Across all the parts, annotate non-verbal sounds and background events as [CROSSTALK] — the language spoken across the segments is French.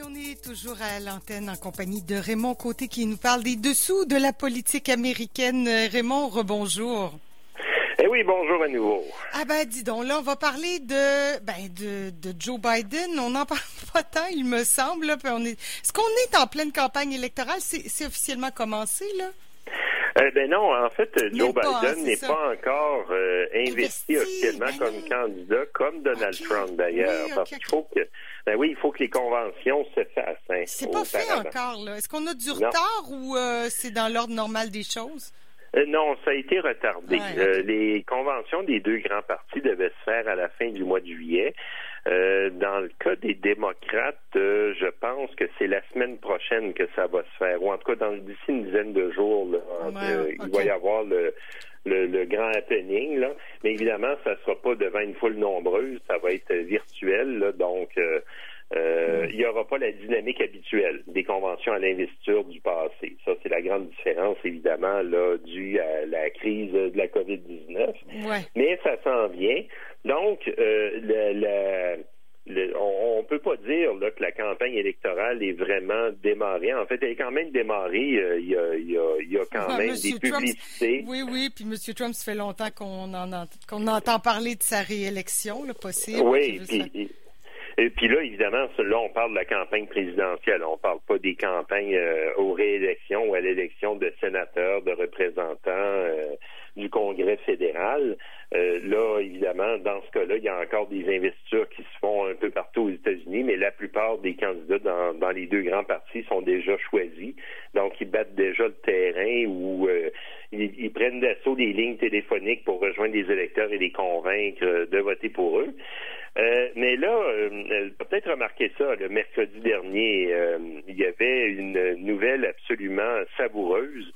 Et on est toujours à l'antenne en compagnie de Raymond Côté qui nous parle des dessous de la politique américaine. Raymond, rebonjour. Eh oui, bonjour à nouveau. Ah ben dis donc, là on va parler de ben de, de Joe Biden. On n'en parle [LAUGHS] pas tant, il me semble. Là, on est, est-ce qu'on est en pleine campagne électorale C'est officiellement commencé là? Euh, ben non, en fait, Joe Biden n'est pas encore euh, investi, officiellement ben comme candidat, comme Donald Trump d'ailleurs, parce qu'il faut que, ben oui, il faut que les conventions se fassent. Hein, c'est pas fait encore là. Est-ce qu'on a du retard ou euh, c'est dans l'ordre normal des choses? Non, ça a été retardé. les conventions des deux grands partis devaient se faire à la fin du mois de juillet. Euh, dans le cas des démocrates, euh, je pense que c'est la semaine prochaine que ça va se faire, ou en tout cas dans d'ici une dizaine de jours, là, euh, il va y avoir le, le, grand happening. Là. Mais évidemment, ça ne sera pas devant une foule nombreuse, ça va être virtuel, là, donc mm. il n'y aura pas la dynamique habituelle des conventions à l'investiture du passé. Ça, c'est la grande différence, évidemment, là, due à la crise de la COVID-19. Mais ça s'en vient. Donc, euh, on ne peut pas dire là, que la campagne électorale est vraiment démarrée. En fait, elle est quand même démarrée. Euh, il, y a, quand même des publicités. oui, oui. Puis M. Trump, ça fait longtemps qu'on qu'on entend parler de sa réélection, le possible. Oui, puis, et puis là, évidemment, là, on parle de la campagne présidentielle. On parle pas des campagnes euh, aux réélections ou à l'élection de sénateurs, de représentants du Congrès fédéral. Euh, là, évidemment, dans ce cas-là, il y a encore des investitures qui se font un peu partout aux États-Unis, mais la plupart des candidats dans, dans les deux grands partis sont déjà choisis. Donc, ils battent déjà le terrain ou euh, ils, prennent d'assaut des lignes téléphoniques pour rejoindre les électeurs et les convaincre de voter pour eux. Euh, mais là, euh, peut-être remarqué ça, le mercredi dernier, il y avait une nouvelle absolument savoureuse.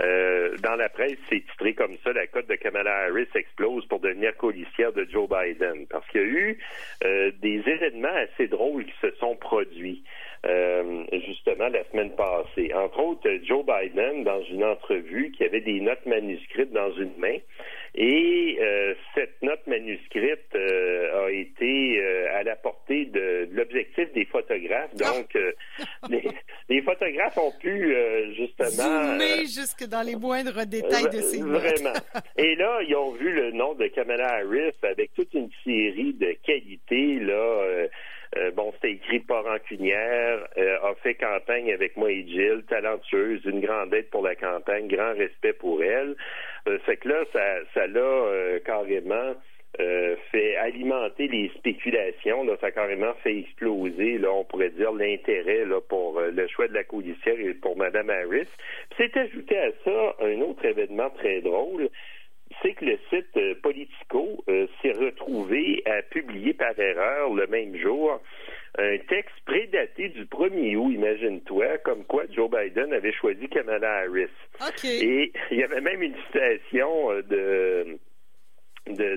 Euh, dans la presse, c'est titré comme ça, la cote de Kamala Harris explose pour devenir colissière de Joe Biden. Parce qu'il y a eu euh, des événements assez drôles qui se sont produits. Euh, justement la semaine passée. Entre autres, Joe Biden, dans une entrevue, qui avait des notes manuscrites dans une main, et euh, manuscrite euh, a été à la portée de, l'objectif des photographes. Donc, [LAUGHS] les, photographes ont pu justement zoomer jusque dans les moindres détails de ces. Vraiment. et là, ils ont vu le nom de Kamala Harris avec toute une série de qualités là euh, bon, c'était écrit pas rancunière, euh, a fait campagne avec moi et Jill, talentueuse, une grande aide pour la campagne, grand respect pour elle. Euh, fait que là, ça, ça l'a euh, fait alimenter les spéculations, là, ça a carrément fait exploser, là, on pourrait dire, l'intérêt là, pour le choix de la codiciaire et pour Mme Harris. C'est ajouté à ça un autre événement très drôle c'est que le site euh, Politico euh, s'est retrouvé à publier par erreur le même jour un texte prédaté du 1er août, imagine-toi, comme quoi Joe Biden avait choisi Kamala Harris. Et [LAUGHS] il y avait même une citation euh,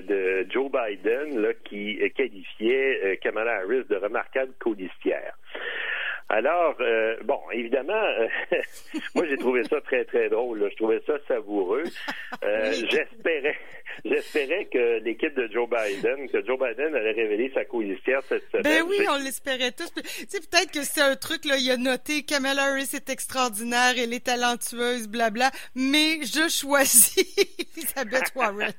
de de, Joe Biden qui qualifiait Kamala Harris de remarquable codiciaire. Alors, euh, bon, évidemment, euh, [LAUGHS] moi j'ai trouvé ça très très drôle. Je trouvais ça savoureux. Euh, j'espérais, j'espérais que l'équipe de Joe Biden, que Joe Biden allait révéler sa colistière cette semaine. Ben oui, on l'espérait tous. Tu sais, peut-être que c'est un truc là. Il a noté Kamala Harris est extraordinaire, elle est talentueuse, blabla. Mais je choisis [LAUGHS] Elizabeth Warren.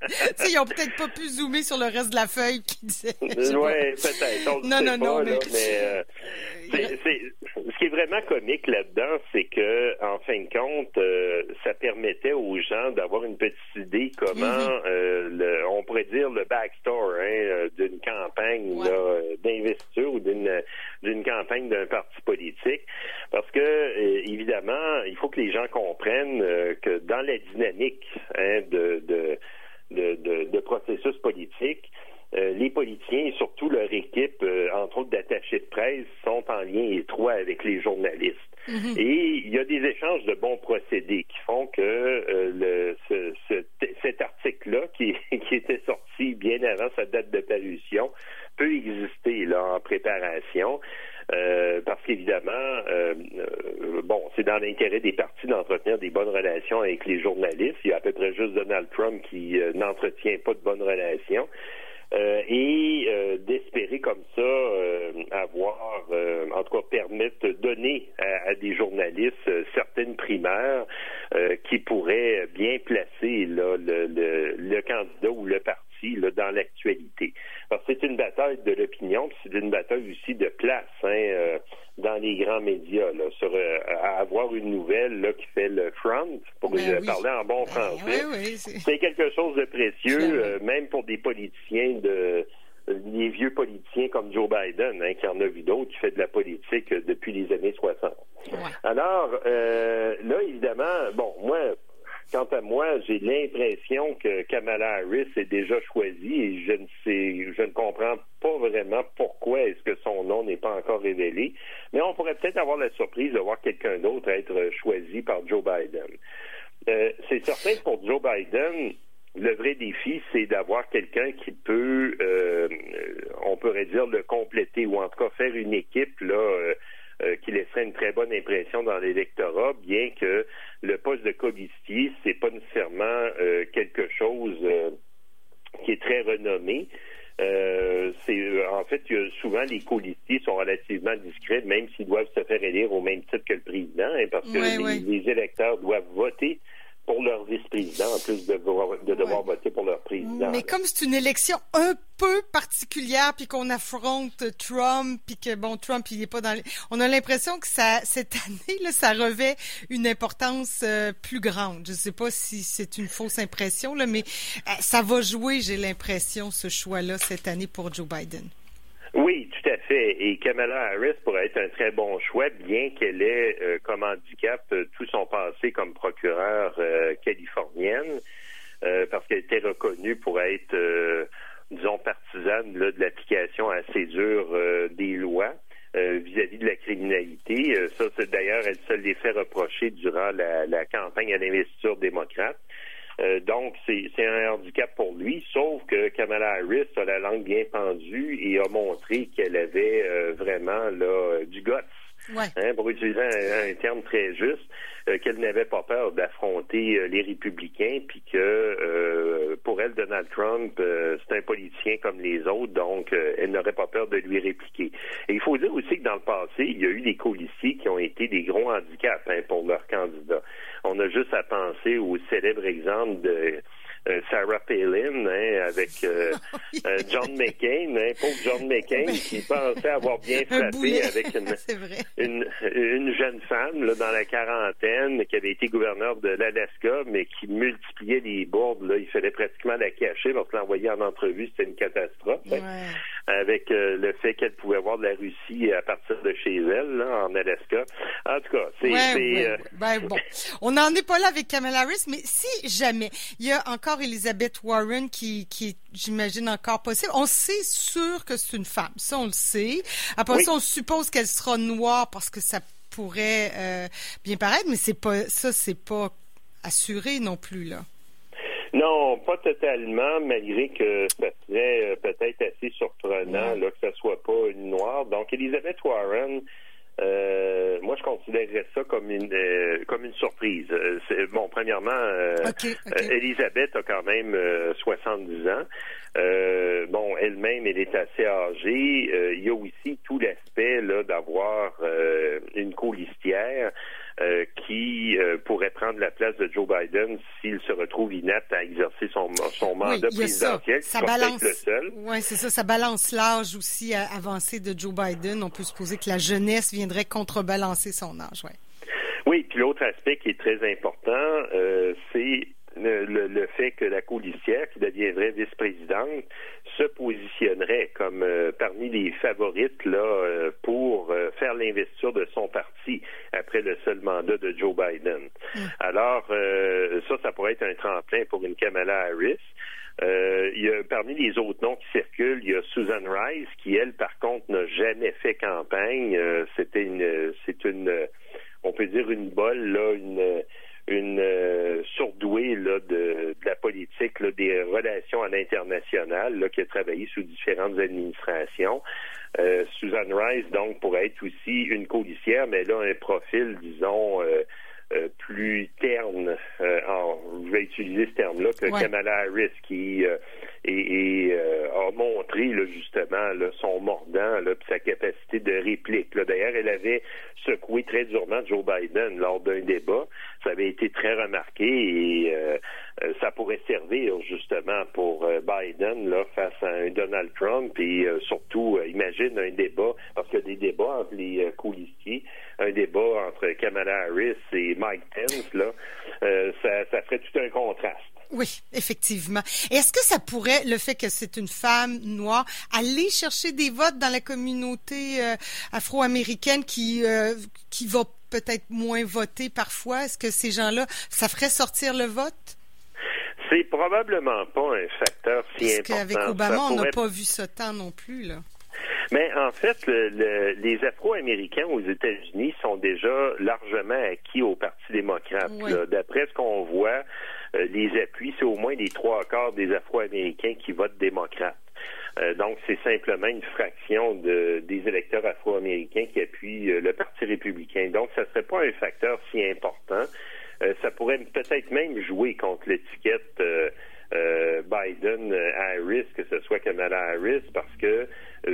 ils ont peut-être pas pu zoomer sur le reste de la feuille qui disait. Oui, peut-être. Non, non, non, mais, mais [LAUGHS] c'est ce qui est vraiment comique là-dedans, c'est que, en fin de compte, euh, ça permettait aux gens d'avoir une petite idée comment, mhm. euh, on pourrait dire, le backstory hein, euh, d'une campagne d'investiture ou d'une d'une campagne d'un parti politique. Parce que, évidemment, il faut que les gens comprennent que dans la dynamique hein, de, de, de, de processus politique, euh, les politiciens et surtout leur équipe, euh, entre autres d'attachés de presse, sont en lien étroit avec les journalistes. Mhm. Et il y a des échanges de bons procédés qui font que euh, le, cet article-là, qui, [LAUGHS] qui était sorti bien avant sa date de parution, peut exister là en préparation. parce qu'évidemment, bon, c'est dans l'intérêt des partis d'entretenir des bonnes relations avec les journalistes. Il y a à peu près juste Donald Trump qui n'entretient pas de bonnes relations. et d'espérer comme ça avoir, en tout cas, permettre de donner à, des journalistes certaines primaires qui pourraient bien placer le, le candidat ou le parti dans l'actualité. Parce que c'est une bataille de l'opinion, puis c'est une bataille aussi de place hein, euh, dans les grands médias. Là, sur euh, avoir une nouvelle là, qui fait le front, pour ben parler en bon ben français, c'est quelque chose de précieux, euh, même pour des politiciens de les vieux politiciens comme Joe Biden, hein, qui en a vu d'autres, qui fait de la politique depuis les années 60. Alors, là, évidemment, bon, moi, Quant à moi, j'ai l'impression que Kamala Harris est déjà choisie et je ne sais, je ne comprends pas vraiment pourquoi est-ce que son nom n'est pas encore révélé. Mais on pourrait peut-être avoir la surprise de voir quelqu'un d'autre être choisi par Joe Biden. Euh, c'est certain que pour Joe Biden, le vrai défi, c'est d'avoir quelqu'un qui peut, euh, on pourrait dire, le compléter ou en tout cas faire une équipe là. Euh, euh, qui laisserait une très bonne impression dans l'électorat, bien que le poste de colistier, c'est pas nécessairement euh, quelque chose euh, qui est très renommé. c'est en fait souvent les colistiers sont relativement discrets, même s'ils doivent se faire élire au même titre que le président, hein, parce que les, électeurs doivent voter pour leur vice-président, en plus de, devoir, voter pour leur président. Mais comme c'est une élection un peu particulière, puis qu'on affronte Trump, puis que, bon, Trump, il est pas dans... Les... On a l'impression que ça, cette année, là, ça revêt une importance euh, plus grande. Je sais pas si c'est une fausse impression, là, mais euh, ça va jouer, j'ai l'impression, ce choix-là, cette année pour Joe Biden. Oui, tout à fait. Et Kamala Harris pourrait être un très bon choix, bien qu'elle ait euh, comme handicap euh, tout son passé comme procureure euh, californienne, parce qu'elle était reconnue pour être, disons, partisane de l'application assez dure des lois. vis-à-vis de la criminalité. ça, c'est d'ailleurs, elle se l'est fait reprocher durant la, la campagne à l'investiture démocrate. Euh, donc, c'est un handicap pour lui, sauf que Kamala Harris a la langue bien pendue et a montré qu'elle avait euh, vraiment là, du guts Hein, pour utiliser un, terme très juste, euh, qu'elle n'avait pas peur d'affronter euh, les républicains, puis que euh, pour elle, Donald Trump, c'est un politicien comme les autres, donc elle n'aurait pas peur de lui répliquer. Et il faut dire aussi que dans le passé, il y a eu des policiers qui ont été des gros handicaps hein, pour leurs candidats. On a juste à penser au célèbre exemple de euh, Sarah Palin hein, avec euh, [LAUGHS] euh, John McCain, hein, pauvre John McCain qui pensait avoir bien frappé avec [LAUGHS] une, une, jeune femme là, dans la quarantaine qui avait été gouverneur de l'Alaska, mais qui multipliait les bourdes. Là, il fallait pratiquement la cacher lorsqu'on l'envoyait en entrevue, c'était une catastrophe. Hein, avec le fait qu'elle pouvait voir de la Russie à partir de chez elle, là, en Alaska. En tout cas, c'est... ben, bon. On n'en est pas là avec Kamala Harris, mais si jamais il y a encore Elizabeth Warren qui, qui est, j'imagine, encore possible. On sait sûr que c'est une femme. Ça, on le sait. Après ça, on suppose qu'elle sera noire parce que ça pourrait euh, bien paraître, mais c'est pas ça, c'est pas assuré non plus, là. Non, pas totalement, malgré que ça serait euh, peut-être assez surprenant là, que ça soit pas une noire. Donc, Elizabeth Warren, euh, moi, je considérerais ça comme une euh, comme une surprise. Euh, bon, premièrement, euh, Elisabeth a quand même 70 ans. bon, elle-même, elle est assez âgée. il y a aussi tout l'aspect là d'avoir une colistière. Euh, qui euh, pourrait prendre la place de Joe Biden s'il se retrouve inapte à exercer son, son mandat présidentiel. Ça, ça balance. Le seul. Oui, c'est ça. Ça balance l'âge aussi avancé de Joe Biden. On peut supposer que la jeunesse viendrait contrebalancer son âge. Ouais. Oui, puis l'autre aspect qui est très important, euh, c'est le, fait que la colistière, qui deviendrait vice-présidente, se positionnerait comme euh, parmi les favorites là euh, pour euh, faire l'investiture de son parti après le seul mandat de Joe Biden. Mm. Alors ça, ça pourrait être un tremplin pour une Kamala Harris. il y a, parmi les autres noms qui circulent, il y a Susan Rice, qui elle, par contre, n'a jamais fait campagne. C'était une, c'est une, on peut dire une bolle là, une une euh, surdouée là, de, la politique, là, des relations à l'international, là, qui a travaillé sous différentes administrations. Euh, Susan Rice, donc, pourrait être aussi une codiciaire, mais là, un profil, disons, euh, euh, plus terne, en, je vais utiliser ce terme-là, que Kamala Harris, qui et, euh, a montré là, justement là, son mordant, là, sa capacité de réplique. D'ailleurs, elle avait secoué très durement Joe Biden lors d'un débat. Ça avait été très remarqué et euh, euh, ça pourrait servir justement pour Biden là, face à un Donald Trump et surtout, imagine un débat, parce qu'il y a des débats entre les coulissiers, un débat entre Kamala Harris et Mike Pence, là, ça, ça ferait tout un contraste. Oui, effectivement. Est-ce que ça pourrait, le fait que c'est une femme noire, aller chercher des votes dans la communauté euh, afro-américaine qui euh, qui va peut-être moins voter parfois? Est-ce que ces gens-là, ça ferait sortir le vote? C'est probablement pas un facteur si Parce important. qu'avec Obama, on n'a pas vu ce temps non plus, là. Mais en fait, les Afro-Américains aux États-Unis sont déjà largement acquis au Parti démocrate. D'après ce qu'on voit, les appuis, c'est au moins les trois quarts des Afro-Américains qui votent démocrate. Euh, donc, c'est simplement une fraction des électeurs afro-américains qui appuient euh, le Parti républicain. Donc, ça ne serait pas un facteur si important. ça pourrait peut-être même jouer contre l'étiquette Biden-Harris, que ce soit Kamala Harris, parce que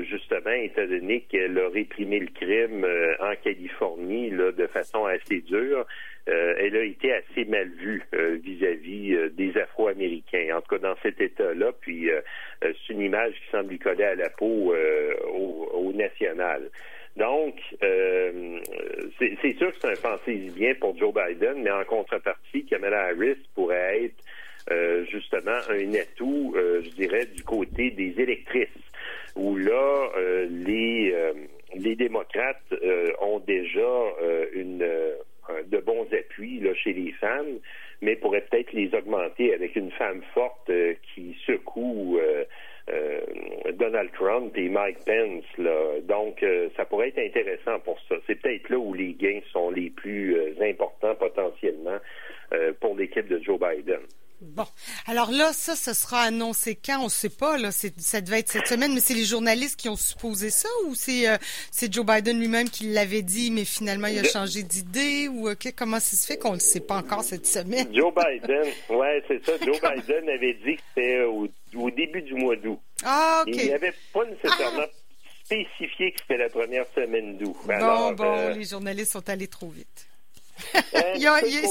justement, étant donné qu'elle a réprimé le crime en Californie là, de façon assez dure, euh, elle a été assez mal vue euh, vis-à-vis euh, des Afro-Américains, en tout cas dans cet État-là. Puis c'est une image qui semble lui coller à la peau au, national. Donc, c'est sûr que c'est un pensée bien pour Joe Biden, mais en contrepartie, Kamala Harris pourrait être justement un atout, je dirais, du côté des électrices, où là, les, les démocrates ont déjà une euh, de bons appuis là, chez les femmes, mais pourrait peut-être les augmenter avec une femme forte euh, qui secoue euh, Donald Trump et Mike Pence. Là. Donc, ça pourrait être intéressant pour ça. C'est peut-être là où les gains sont les plus importants potentiellement pour l'équipe de Joe Biden. Bon, alors là, ça, ce sera annoncé quand? On ne sait pas, là. Ça devait être cette semaine, mais c'est les journalistes qui ont supposé ça ou c'est euh, Joe Biden lui-même qui l'avait dit, mais finalement il a changé d'idée ou comment ça se fait qu'on ne le sait pas encore cette semaine? Joe Biden, [LAUGHS] ouais, c'est ça. Joe Biden avait dit que c'était au, début du mois d'août. Ah, OK. Il n'avait pas nécessairement ah! spécifié que c'était la première semaine d'août. Bon, bon, euh, les journalistes sont allés trop vite. Il, a, il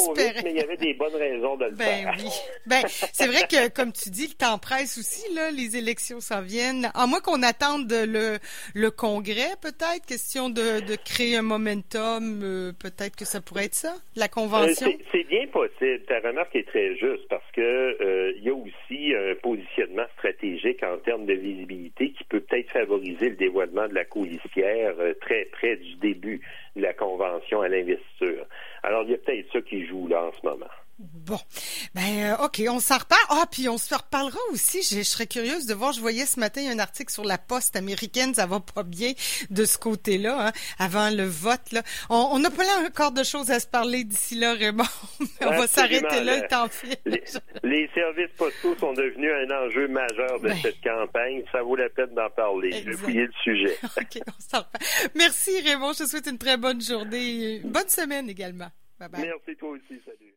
mais il y avait des bonnes raisons de le ben, faire. Oui. Ben, c'est vrai que, comme tu dis, le temps presse aussi, là, les élections s'en viennent. À moins qu'on attende le, le congrès, peut-être, question de, de créer un momentum, euh, peut-être que ça pourrait être ça, la convention. Euh, c'est bien possible. Ta remarque est très juste parce que euh, il y a aussi un positionnement stratégique en termes de visibilité qui peut peut-être favoriser le dévoilement de la coulissière très près du début la convention à l'investiture. Alors, il y a peut-être ça qui joue là en ce moment. Bon, ben euh, ok, on s'en reparle. Ah, puis on se reparlera aussi. Je, serais curieuse de voir. Je voyais ce matin un article sur la poste américaine. Ça va pas bien de ce côté-là, hein, avant le vote. Là, on n'a pas là encore de choses à se parler d'ici là, Raymond. [LAUGHS] on va s'arrêter là, le temps file. Les, services postaux sont devenus un enjeu majeur de ben. cette campagne. Ça vaut la peine d'en parler. Je vais fouiller le sujet. [LAUGHS] ok, on s'en reparle. Merci Raymond. Je te souhaite une très bonne journée, une bonne semaine également. Bye bye. Merci toi aussi. Salut.